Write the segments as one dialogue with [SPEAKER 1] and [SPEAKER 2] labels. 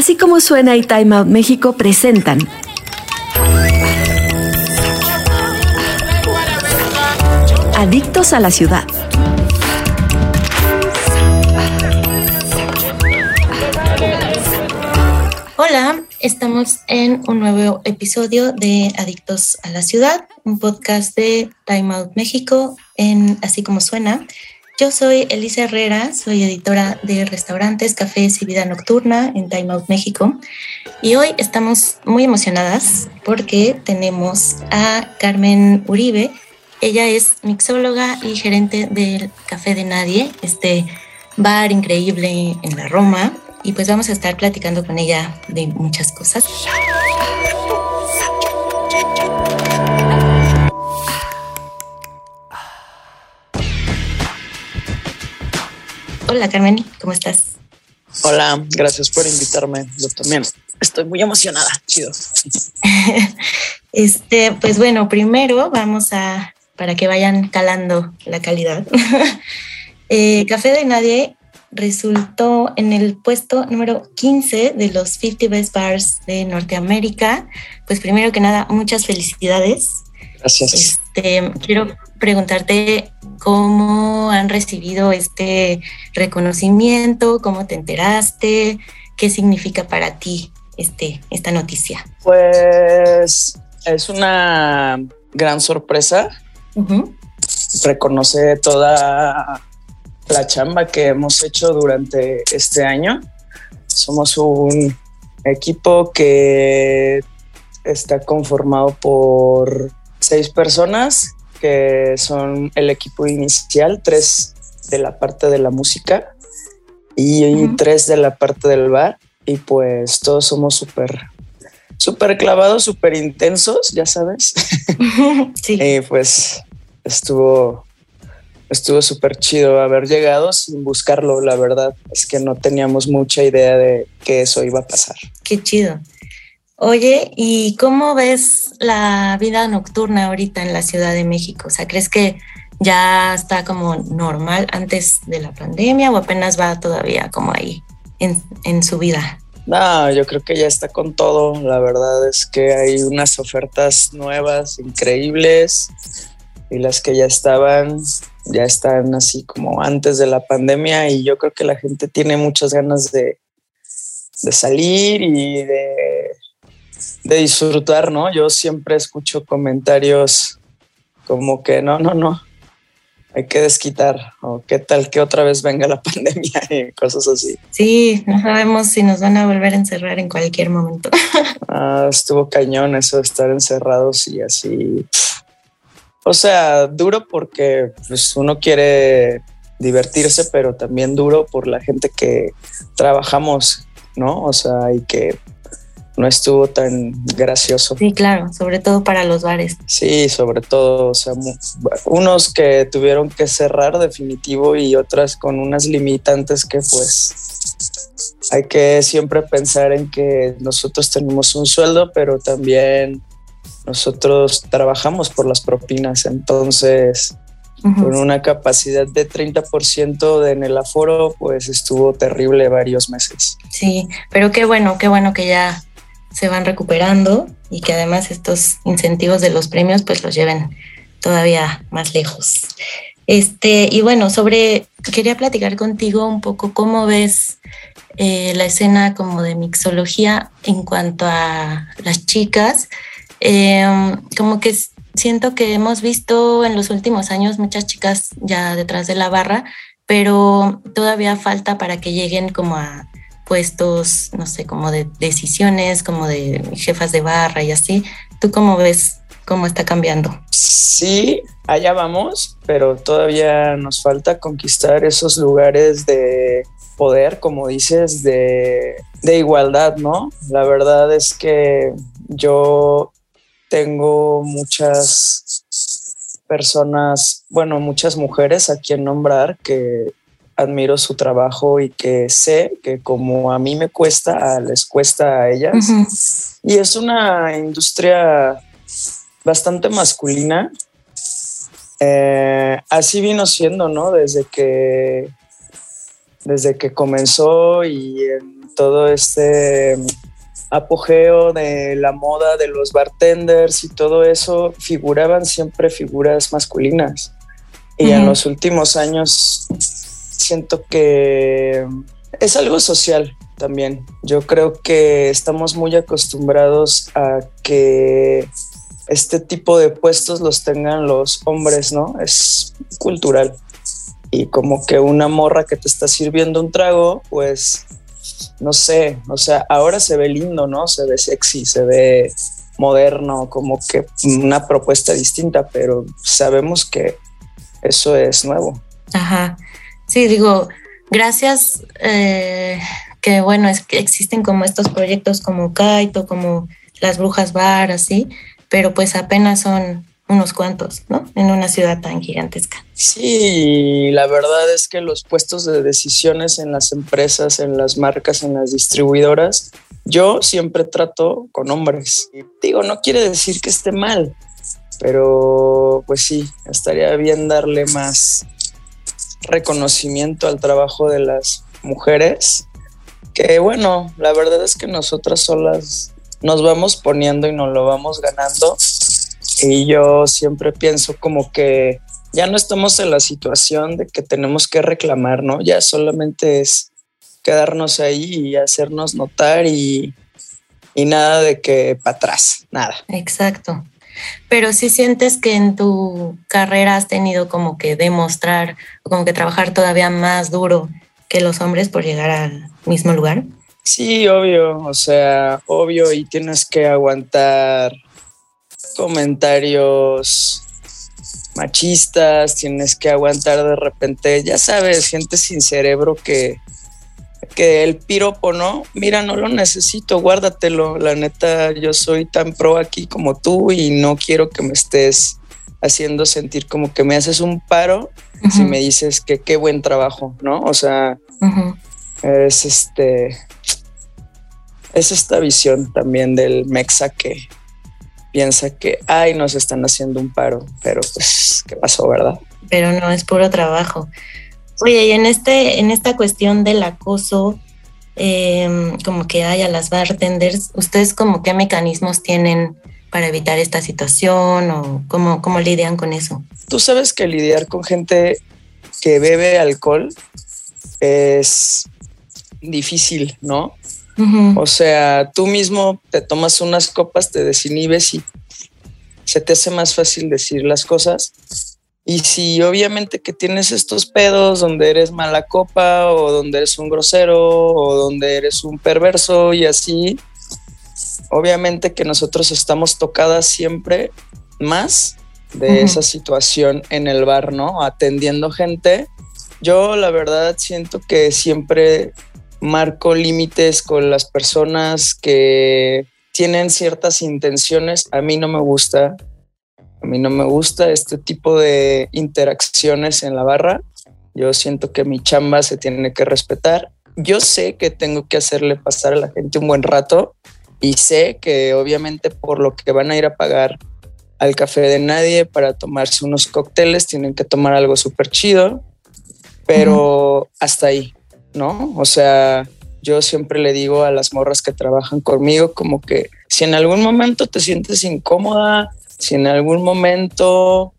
[SPEAKER 1] Así como suena y Time Out México presentan. Adictos a la ciudad.
[SPEAKER 2] Hola, estamos en un nuevo episodio de Adictos a la Ciudad, un podcast de Time Out México, en Así como suena. Yo soy Elisa Herrera, soy editora de restaurantes, cafés y vida nocturna en Time Out México. Y hoy estamos muy emocionadas porque tenemos a Carmen Uribe. Ella es mixóloga y gerente del Café de Nadie, este bar increíble en la Roma. Y pues vamos a estar platicando con ella de muchas cosas. Hola Carmen, ¿cómo estás?
[SPEAKER 3] Hola, gracias por invitarme. Yo también estoy muy emocionada. Chido.
[SPEAKER 2] este, pues bueno, primero vamos a, para que vayan calando la calidad. Eh, Café de Nadie resultó en el puesto número 15 de los 50 Best Bars de Norteamérica. Pues primero que nada, muchas felicidades.
[SPEAKER 3] Gracias.
[SPEAKER 2] Este, quiero preguntarte cómo han recibido este reconocimiento, cómo te enteraste, qué significa para ti este, esta noticia.
[SPEAKER 3] Pues es una gran sorpresa. Reconoce toda la chamba que hemos hecho durante este año. Somos un equipo que está conformado por seis personas que son el equipo inicial, tres de la parte de la música y tres de la parte del bar. Y pues todos somos súper, súper clavados, súper intensos, ya sabes. sí. y pues estuvo, estuvo súper chido haber llegado sin buscarlo, la verdad. Es que no teníamos mucha idea de que eso iba a pasar.
[SPEAKER 2] Qué chido. Oye, ¿y cómo ves la vida nocturna ahorita en la Ciudad de México? O sea, ¿crees que ya está como normal antes de la pandemia o apenas va todavía como ahí en, su vida?
[SPEAKER 3] No, yo creo que ya está con todo. La verdad es que hay unas ofertas nuevas, increíbles, y las que ya estaban, ya están así como antes de la pandemia, y yo creo que la gente tiene muchas ganas de, de salir y de de disfrutar, ¿no? Yo siempre escucho comentarios como que no, no, no, hay que desquitar, o qué tal que otra vez venga la pandemia y cosas así.
[SPEAKER 2] Sí, no sabemos si nos van a volver a encerrar en cualquier momento.
[SPEAKER 3] Ah, estuvo cañón eso de estar encerrados y así. O sea, duro porque pues, uno quiere divertirse, pero también duro por la gente que trabajamos, ¿no? O sea, y que no estuvo tan gracioso.
[SPEAKER 2] Sí, claro, sobre todo para los bares.
[SPEAKER 3] Sí, sobre todo, o sea, unos que tuvieron que cerrar definitivo y otras con unas limitantes que pues hay que siempre pensar en que nosotros tenemos un sueldo, pero también nosotros trabajamos por las propinas, entonces con una capacidad de 30% en el aforo, pues estuvo terrible varios meses.
[SPEAKER 2] Sí, pero qué bueno, qué bueno que ya se van recuperando y que además estos incentivos de los premios pues los lleven todavía más lejos. Este, y bueno, sobre, quería platicar contigo un poco cómo ves eh, la escena como de mixología en cuanto a las chicas. Em, como que siento que hemos visto en los últimos años muchas chicas ya detrás de la barra, pero todavía falta para que lleguen como a puestos, no sé, como de decisiones, como de jefas de barra y así. ¿Tú cómo ves cómo está cambiando?
[SPEAKER 3] Sí, allá vamos, pero todavía nos falta conquistar esos lugares de poder, como dices, de, de igualdad, ¿no? La verdad es que yo tengo muchas personas, bueno, muchas mujeres a quien nombrar que admiro su trabajo y que sé que como a mí me cuesta, les cuesta a ellas. Y es una industria bastante masculina. Eh, así vino siendo, ¿no? Desde que, desde que comenzó y en todo este apogeo de la moda de los bartenders y todo eso, figuraban siempre figuras masculinas. Y en los últimos años siento que es algo social también. Yo creo que estamos muy acostumbrados a que este tipo de puestos los tengan los hombres, ¿no? Es cultural. Y como que una morra que te está sirviendo un trago, pues no sé, o sea, ahora se ve lindo, ¿no? Se ve sexy, se ve moderno, como que una propuesta distinta, pero sabemos que eso es nuevo.
[SPEAKER 2] Ajá. Sí, digo, gracias, eh, que bueno, es que existen como estos proyectos como Kaito, como las brujas bar, así, pero pues apenas son unos cuantos, ¿no? En una ciudad tan gigantesca.
[SPEAKER 3] Sí, la verdad es que los puestos de decisiones en las empresas, en las marcas, en las distribuidoras, yo siempre trato con hombres. Digo, no quiere decir que esté mal, pero pues sí, estaría bien darle más reconocimiento al trabajo de las mujeres, que bueno, la verdad es que nosotras solas nos vamos poniendo y nos lo vamos ganando y yo siempre pienso como que ya no estamos en la situación de que tenemos que reclamar, ¿no? Ya solamente es quedarnos ahí y hacernos notar y, nada de que para atrás, nada.
[SPEAKER 2] Exacto. Pero si sientes que en tu carrera has tenido como que demostrar, como que trabajar todavía más duro que los hombres por llegar al mismo lugar.
[SPEAKER 3] Sí, obvio, o sea, obvio y tienes que aguantar comentarios machistas, tienes que aguantar de repente, ya sabes, gente sin cerebro que, que el piropo, ¿no? Mira, no lo necesito, guárdatelo. La neta, yo soy tan pro aquí como tú y no quiero que me estés haciendo sentir como que me haces un paro si me dices que qué buen trabajo, ¿no? O sea, es este. Es esta visión también del mexa que, piensa que, ay, nos están haciendo un paro, pero pues, ¿qué pasó, verdad?
[SPEAKER 2] Pero no, es puro trabajo. Oye, y en, este, en esta cuestión del acoso, em, como que hay a las bartenders, ¿ustedes como qué mecanismos tienen para evitar esta situación o cómo, cómo lidian con eso?
[SPEAKER 3] Tú sabes que lidiar con gente que bebe alcohol es difícil, ¿no? O sea, tú mismo te tomas unas copas, te desinhibes y se te hace más fácil decir las cosas. Y si obviamente que tienes estos pedos donde eres mala copa o donde eres un grosero o donde eres un perverso y así, obviamente que nosotros estamos tocadas siempre más de esa situación en el bar, ¿no? Atendiendo gente. Yo la verdad siento que siempre marco límites con las personas que tienen ciertas intenciones. A mí no me gusta, a mí no me gusta este tipo de interacciones en la barra. Yo siento que mi chamba se tiene que respetar. Yo sé que tengo que hacerle pasar a la gente un buen rato y sé que obviamente por lo que van a ir a pagar al café de nadie para tomarse unos cócteles tienen que tomar algo súper chido, pero hasta ahí. ¿no? O sea, yo siempre le digo a las morras que trabajan conmigo como que si en algún momento te sientes incómoda, si en algún momento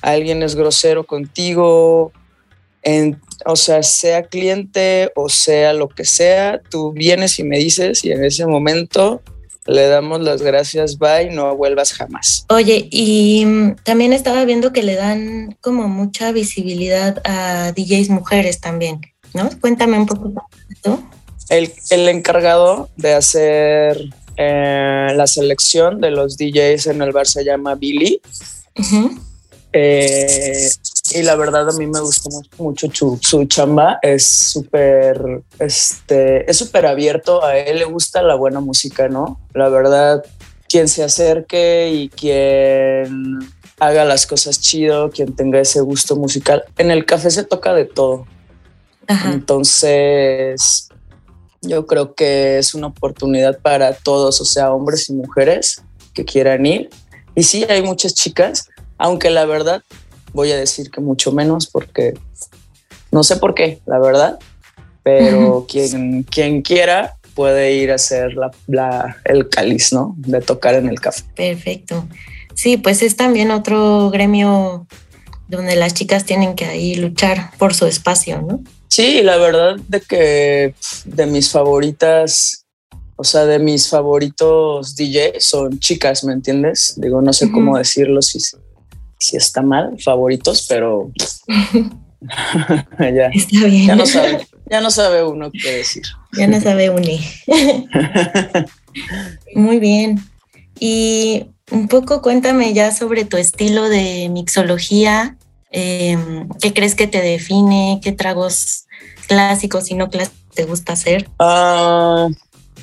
[SPEAKER 3] alguien es grosero contigo, o sea, sea cliente o sea lo que sea, tú vienes y me dices y en ese momento le damos las gracias, bye, no vuelvas jamás.
[SPEAKER 2] Oye, y mm, también estaba viendo que le dan como mucha visibilidad a DJs mujeres también. ¿no? Cuéntame un poco.
[SPEAKER 3] El, el encargado de hacer eh, la selección de los DJs en el bar se llama Billy. Eh, y la verdad a mí me gustó mucho, su, chamba. Es súper, este, es súper abierto. A él le gusta la buena música, ¿no? La verdad, quien se acerque y quien haga las cosas chido, quien tenga ese gusto musical. En el café se toca de todo. Entonces, yo creo que es una oportunidad para todos, o sea, hombres y mujeres que quieran ir. Y sí, hay muchas chicas, aunque la verdad voy a decir que mucho menos porque no sé por qué, la verdad, pero quien, quien quiera puede ir a hacer la, el cáliz, ¿no? De tocar en el café.
[SPEAKER 2] Perfecto. Sí, pues es también otro gremio donde las chicas tienen que ahí luchar por su espacio, ¿no?
[SPEAKER 3] Sí, la verdad de que de mis favoritas, o sea, de mis favoritos DJ son chicas, ¿me entiendes? Digo, no sé cómo decirlo si, si está mal, favoritos, pero ya, está bien. Ya no, sabe, ya no sabe uno qué decir.
[SPEAKER 2] Ya no sabe uno. Muy bien. Y un poco cuéntame ya sobre tu estilo de mixología. Em, ¿Qué crees que te define? ¿Qué tragos clásicos y no clásicos te gusta hacer?
[SPEAKER 3] Ah,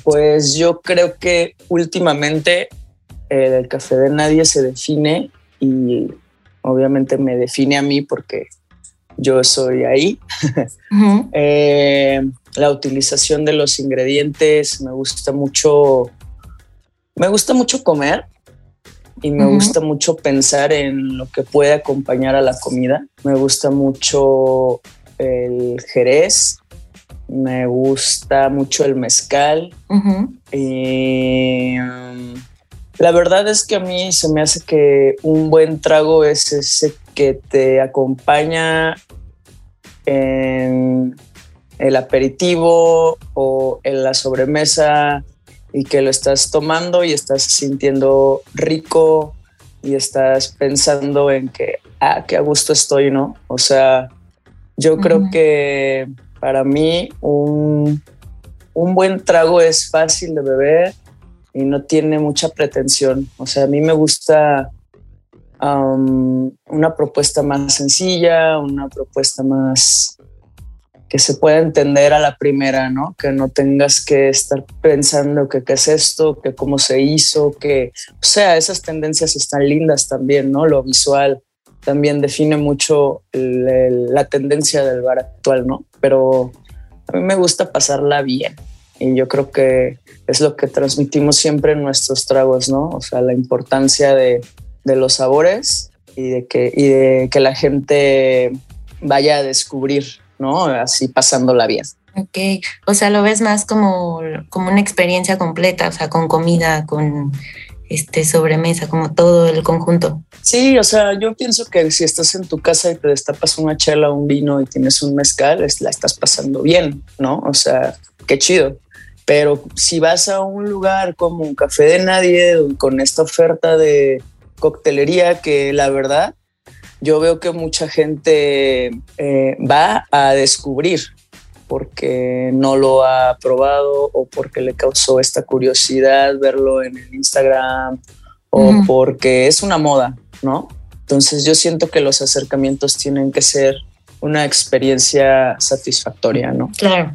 [SPEAKER 3] pues yo creo que últimamente el café de nadie se define y obviamente me define a mí porque yo soy ahí. Eh, la utilización de los ingredientes, me gusta mucho, me gusta mucho comer y me gusta mucho pensar en lo que puede acompañar a la comida. Me gusta mucho el jerez, me gusta mucho el mezcal. Y um, la verdad es que a mí se me hace que un buen trago es ese que te acompaña en el aperitivo o en la sobremesa y que lo estás tomando y estás sintiendo rico y estás pensando en que, ah, qué a gusto estoy, ¿no? O sea, yo creo que para mí un, un buen trago es fácil de beber y no tiene mucha pretensión. O sea, a mí me gusta una propuesta más sencilla, una propuesta más que se pueda entender a la primera, ¿no? Que no tengas que estar pensando que qué es esto, que cómo se hizo, que, o sea, esas tendencias están lindas también, ¿no? Lo visual también define mucho la tendencia del bar actual, ¿no? Pero a mí me gusta pasarla bien y yo creo que es lo que transmitimos siempre en nuestros tragos, ¿no? O sea, la importancia de, los sabores y de que, y de que la gente vaya a descubrir, ¿no? Así pasándola bien.
[SPEAKER 2] Ok, o sea, lo ves más como, como una experiencia completa, o sea, con comida, con este sobremesa, como todo el conjunto.
[SPEAKER 3] Sí, o sea, yo pienso que si estás en tu casa y te destapas una chela, un vino y tienes un mezcal, la estás pasando bien, ¿no? O sea, qué chido. Pero si vas a un lugar como un café de nadie con esta oferta de coctelería que la verdad yo veo que mucha gente eh, va a descubrir porque no lo ha probado o porque le causó esta curiosidad verlo en el Instagram o porque es una moda, ¿no? Entonces yo siento que los acercamientos tienen que ser una experiencia satisfactoria, ¿no?
[SPEAKER 2] Claro.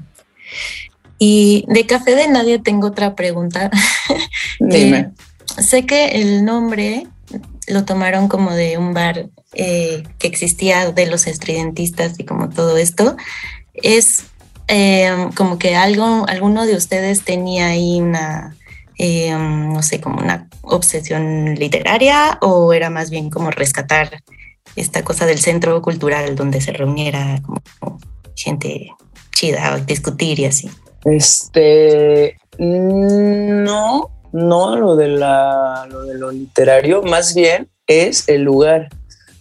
[SPEAKER 2] Y de Café de Nadie tengo otra pregunta.
[SPEAKER 3] Dime.
[SPEAKER 2] sé que el nombre lo tomaron como de un bar eh, que existía de los estridentistas y como todo esto. Es eh, como que algo, alguno de ustedes tenía ahí una, eh, no sé, como una obsesión literaria o era más bien como rescatar esta cosa del centro cultural donde se reuniera como gente chida, discutir y así.
[SPEAKER 3] Este, no, no lo de, la, lo de lo literario, más bien es el lugar.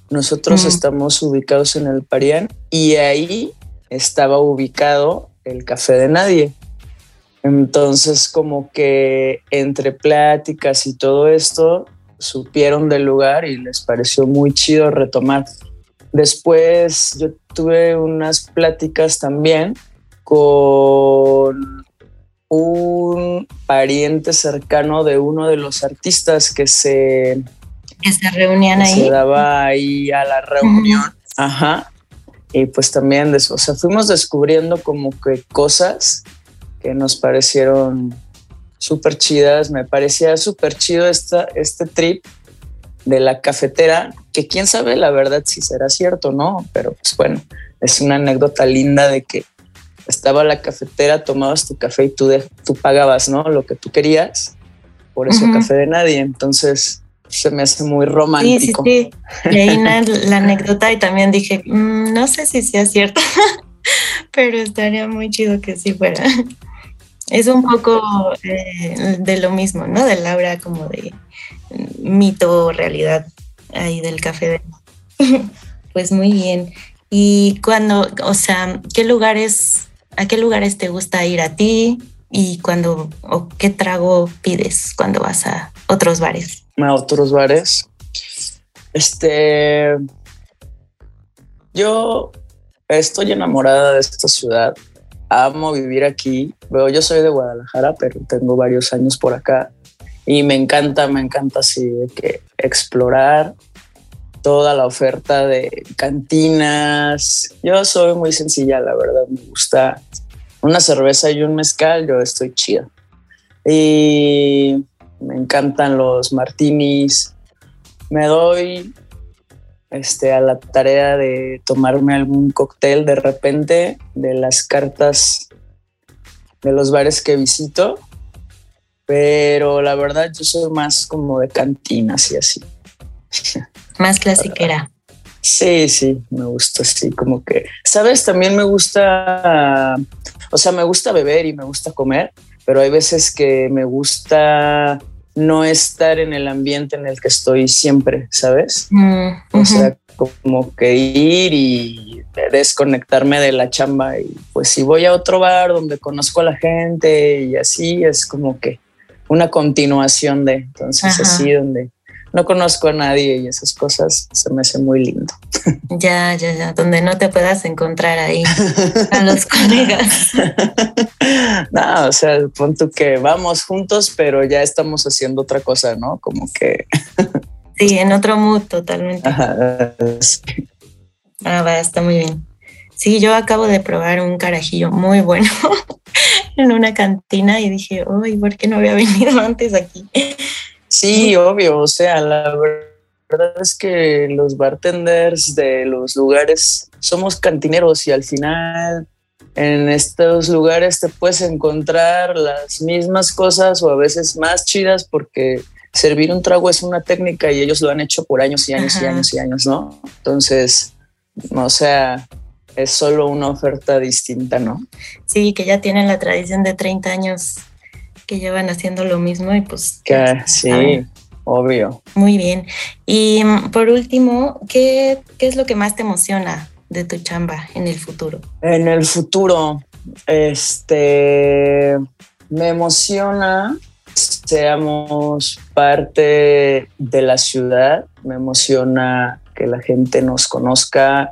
[SPEAKER 3] Nosotros estamos ubicados en el Parián y ahí estaba ubicado el Café de Nadie. Entonces, como que entre pláticas y todo esto, supieron del lugar y les pareció muy chido retomar. Después yo tuve unas pláticas también con un pariente cercano de uno de los artistas que se,
[SPEAKER 2] que se reunían ahí.
[SPEAKER 3] Se daba ahí a la reunión. Ajá. Y pues también, o sea, fuimos descubriendo como que cosas que nos parecieron súper chidas. Me parecía súper chido esta, este trip de la cafetera, que quién sabe la verdad si será cierto, ¿no? Pero pues bueno, es una anécdota linda de que estaba la cafetera, tomabas tu café y tú, tú pagabas, ¿no? Lo que tú querías. Por eso café de nadie. Entonces se me hace muy romántico.
[SPEAKER 2] Sí, sí, sí. Leí la anécdota y también dije, mm, no sé si sea cierto. pero estaría muy chido que sí fuera. Es un poco eh, de lo mismo, ¿no? De Laura como de mito, realidad ahí del café. pues muy bien. Y cuando, o sea, ¿qué lugares, a qué lugares te gusta ir a ti? Y cuando, o qué trago pides cuando vas a otros bares?
[SPEAKER 3] A otros bares. Este, yo estoy enamorada de esta ciudad. Amo vivir aquí. yo soy de Guadalajara, pero tengo varios años por acá y me encanta, me encanta así de que explorar toda la oferta de cantinas. Yo soy muy sencilla, la verdad. Me gusta una cerveza y un mezcal, yo estoy chida. Y me encantan los martinis. Me doy este, a la tarea de tomarme algún cóctel de repente de las cartas de los bares que visito. Pero la verdad yo soy más como de cantinas y así.
[SPEAKER 2] Más clasiquera.
[SPEAKER 3] Sí, sí, me gusta así, como que, ¿sabes? También me gusta, o sea, me gusta beber y me gusta comer, pero hay veces que me gusta no estar en el ambiente en el que estoy siempre, ¿sabes? Mm, o sea, como que ir y desconectarme de la chamba y pues si voy a otro bar donde conozco a la gente y así es como que una continuación de, entonces así donde no conozco a nadie y esas cosas se me hace muy lindo.
[SPEAKER 2] Ya, ya, ya, donde no te puedas encontrar ahí a los colegas.
[SPEAKER 3] No, o sea, punto que vamos juntos, pero ya estamos haciendo otra cosa, ¿no? Como que...
[SPEAKER 2] Sí, en otro mood totalmente. Ah, va, está muy bien. Sí, yo acabo de probar un carajillo muy bueno en una cantina y dije, uy, ¿por qué no había venido antes aquí?
[SPEAKER 3] Sí, obvio, o sea, la verdad es que los bartenders de los lugares somos cantineros y al final en estos lugares te puedes encontrar las mismas cosas o a veces más chidas porque servir un trago es una técnica y ellos lo han hecho por años y años y años y años, ¿no? Entonces, o sea, es solo una oferta distinta, ¿no?
[SPEAKER 2] Sí, que ya tienen la tradición de 30 años que llevan haciendo lo mismo y pues...
[SPEAKER 3] Que, sí, obvio.
[SPEAKER 2] Muy bien. Y mm, por último, ¿qué, ¿qué es lo que más te emociona de tu chamba en el futuro?
[SPEAKER 3] En el futuro, este, me emociona seamos parte de la ciudad, me emociona que la gente nos conozca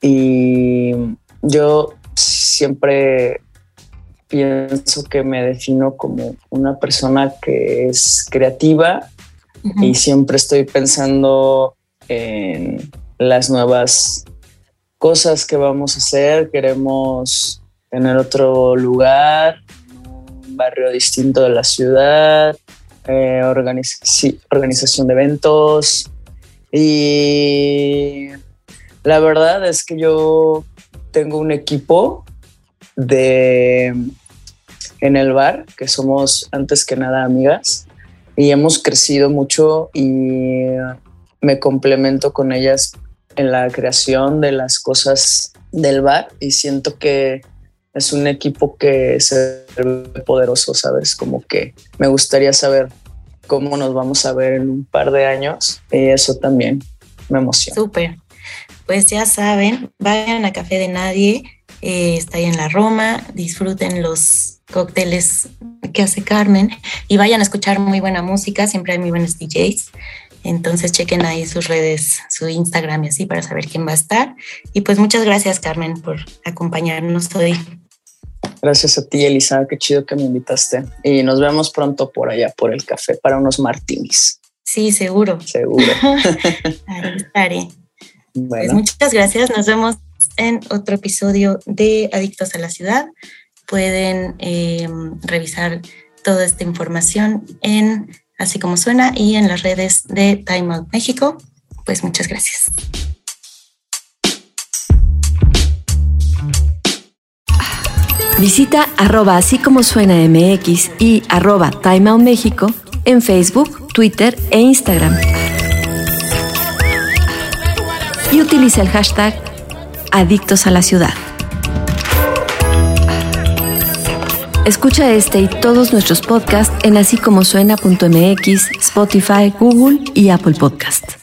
[SPEAKER 3] y yo siempre pienso que me defino como una persona que es creativa y siempre estoy pensando en las nuevas cosas que vamos a hacer. Queremos tener otro lugar, un barrio distinto de la ciudad, eh, organización de eventos y la verdad es que yo tengo un equipo de en el bar, que somos antes que nada amigas y hemos crecido mucho y me complemento con ellas en la creación de las cosas del bar y siento que es un equipo que se ve poderoso, ¿sabes? Como que me gustaría saber cómo nos vamos a ver en un par de años y eso también me emociona.
[SPEAKER 2] Súper. Pues ya saben, vayan a Café de Nadie, eh, está ahí en la Roma, disfruten los cócteles que hace Carmen y vayan a escuchar muy buena música, siempre hay muy buenos DJs. Entonces chequen ahí sus redes, su Instagram y así para saber quién va a estar. Y pues muchas gracias Carmen por acompañarnos hoy.
[SPEAKER 3] Gracias a ti Elisa, qué chido que me invitaste. Y nos vemos pronto por allá, por el café, para unos martinis.
[SPEAKER 2] Sí, seguro.
[SPEAKER 3] Seguro.
[SPEAKER 2] ahí estaré. Pues muchas gracias, nos vemos en otro episodio de Adictos a la Ciudad pueden em, revisar toda esta información en Así como suena y en las redes de Time Out México. Pues muchas gracias.
[SPEAKER 1] Visita arroba así como suena MX y arroba Time México en Facebook, Twitter e Instagram. Y utiliza el hashtag Adictos a la Ciudad. Escucha este y todos nuestros podcasts en así como suena.mx, Spotify, Google y Apple Podcasts.